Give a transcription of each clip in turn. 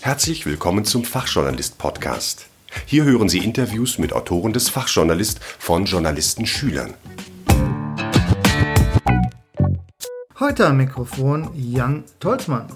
Herzlich willkommen zum Fachjournalist Podcast. Hier hören Sie Interviews mit Autoren des Fachjournalist von Journalisten Schülern. Heute am Mikrofon Jan Tolzmann.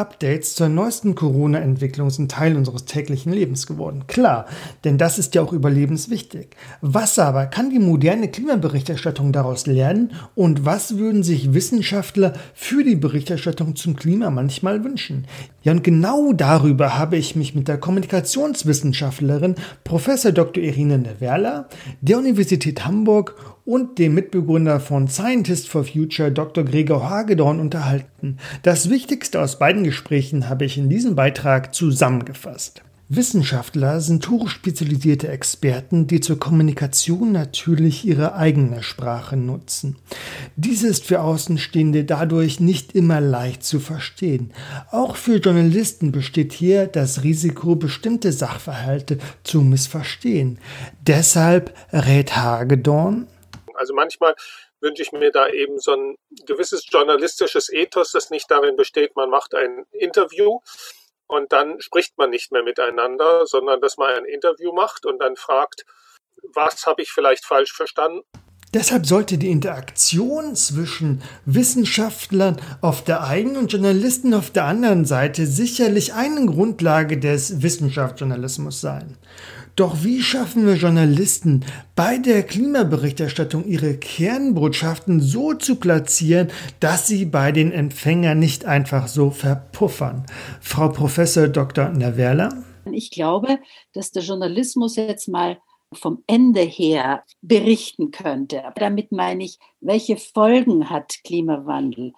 Updates zur neuesten Corona-Entwicklung sind Teil unseres täglichen Lebens geworden. Klar, denn das ist ja auch überlebenswichtig. Was aber kann die moderne Klimaberichterstattung daraus lernen und was würden sich Wissenschaftler für die Berichterstattung zum Klima manchmal wünschen? Ja, und genau darüber habe ich mich mit der Kommunikationswissenschaftlerin Prof. Dr. Irine Neverla der Universität Hamburg und dem Mitbegründer von Scientist for Future Dr. Gregor Hagedorn unterhalten. Das Wichtigste aus beiden Gesprächen habe ich in diesem Beitrag zusammengefasst. Wissenschaftler sind hochspezialisierte Experten, die zur Kommunikation natürlich ihre eigene Sprache nutzen. Dies ist für Außenstehende dadurch nicht immer leicht zu verstehen. Auch für Journalisten besteht hier das Risiko, bestimmte Sachverhalte zu missverstehen. Deshalb rät Hagedorn, also manchmal wünsche ich mir da eben so ein gewisses journalistisches Ethos, das nicht darin besteht, man macht ein Interview und dann spricht man nicht mehr miteinander, sondern dass man ein Interview macht und dann fragt, was habe ich vielleicht falsch verstanden? Deshalb sollte die Interaktion zwischen Wissenschaftlern auf der einen und Journalisten auf der anderen Seite sicherlich eine Grundlage des Wissenschaftsjournalismus sein. Doch wie schaffen wir Journalisten bei der Klimaberichterstattung ihre Kernbotschaften so zu platzieren, dass sie bei den Empfängern nicht einfach so verpuffern? Frau Professor Dr. Naverla? Ich glaube, dass der Journalismus jetzt mal vom Ende her berichten könnte. Damit meine ich, welche Folgen hat Klimawandel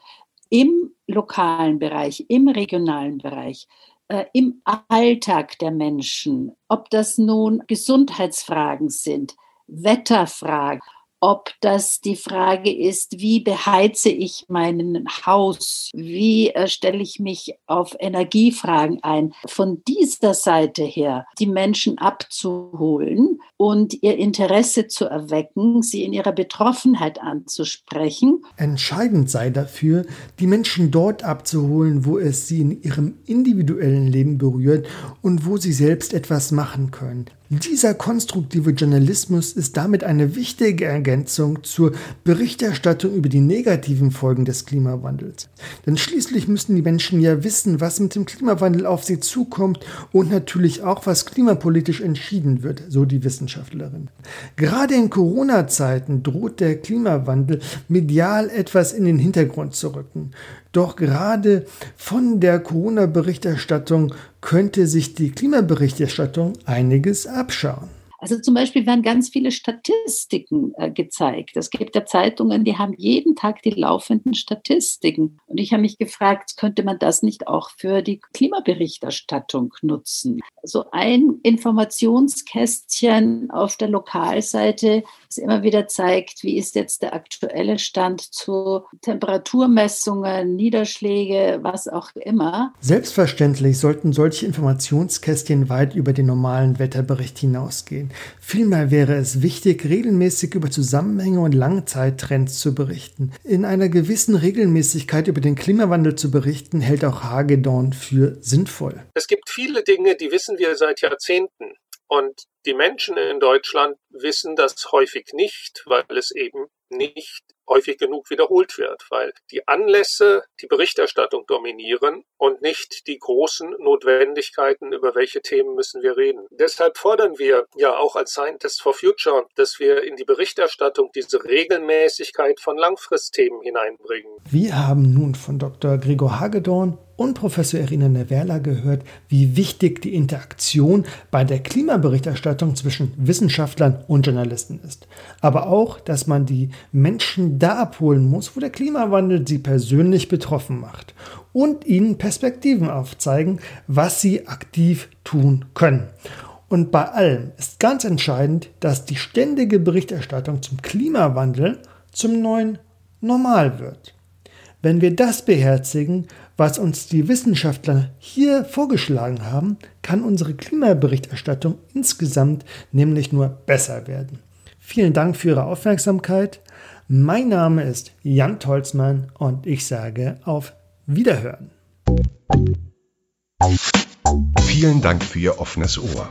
im lokalen Bereich, im regionalen Bereich? Äh, im Alltag der Menschen, ob das nun Gesundheitsfragen sind, Wetterfragen, ob das die Frage ist, wie beheize ich mein Haus, wie äh, stelle ich mich auf Energiefragen ein. Von dieser Seite her die Menschen abzuholen und ihr Interesse zu erwecken, sie in ihrer Betroffenheit anzusprechen. Entscheidend sei dafür, die Menschen dort abzuholen, wo es sie in ihrem individuellen Leben berührt und wo sie selbst etwas machen können. Dieser konstruktive Journalismus ist damit eine wichtige Ergänzung zur Berichterstattung über die negativen Folgen des Klimawandels. Denn schließlich müssen die Menschen ja wissen, was mit dem Klimawandel auf sie zukommt und natürlich auch, was klimapolitisch entschieden wird, so die Wissenschaftlerin. Gerade in Corona-Zeiten droht der Klimawandel medial etwas in den Hintergrund zu rücken. Doch gerade von der Corona-Berichterstattung könnte sich die Klimaberichterstattung einiges abschauen. Also zum Beispiel werden ganz viele Statistiken äh, gezeigt. Es gibt ja Zeitungen, die haben jeden Tag die laufenden Statistiken. Und ich habe mich gefragt, könnte man das nicht auch für die Klimaberichterstattung nutzen? So ein Informationskästchen auf der Lokalseite, das immer wieder zeigt, wie ist jetzt der aktuelle Stand zu Temperaturmessungen, Niederschläge, was auch immer. Selbstverständlich sollten solche Informationskästchen weit über den normalen Wetterbericht hinausgehen. Vielmehr wäre es wichtig, regelmäßig über Zusammenhänge und Langzeittrends zu berichten. In einer gewissen Regelmäßigkeit über den Klimawandel zu berichten, hält auch Hagedorn für sinnvoll. Es gibt viele Dinge, die wissen wir seit Jahrzehnten. Und die Menschen in Deutschland wissen das häufig nicht, weil es eben nicht häufig genug wiederholt wird, weil die Anlässe die Berichterstattung dominieren und nicht die großen Notwendigkeiten, über welche Themen müssen wir reden. Deshalb fordern wir ja auch als Scientists for Future, dass wir in die Berichterstattung diese Regelmäßigkeit von Langfristthemen hineinbringen. Wir haben nun von Dr. Gregor Hagedorn und Professor Irina Neverla gehört, wie wichtig die Interaktion bei der Klimaberichterstattung zwischen Wissenschaftlern und Journalisten ist. Aber auch, dass man die Menschen da abholen muss, wo der Klimawandel sie persönlich betroffen macht und ihnen Perspektiven aufzeigen, was sie aktiv tun können. Und bei allem ist ganz entscheidend, dass die ständige Berichterstattung zum Klimawandel zum neuen Normal wird. Wenn wir das beherzigen, was uns die Wissenschaftler hier vorgeschlagen haben, kann unsere Klimaberichterstattung insgesamt nämlich nur besser werden. Vielen Dank für Ihre Aufmerksamkeit. Mein Name ist Jan Tolzmann und ich sage auf Wiederhören. Vielen Dank für Ihr offenes Ohr.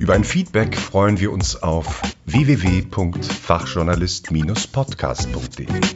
Über ein Feedback freuen wir uns auf www.fachjournalist-podcast.de.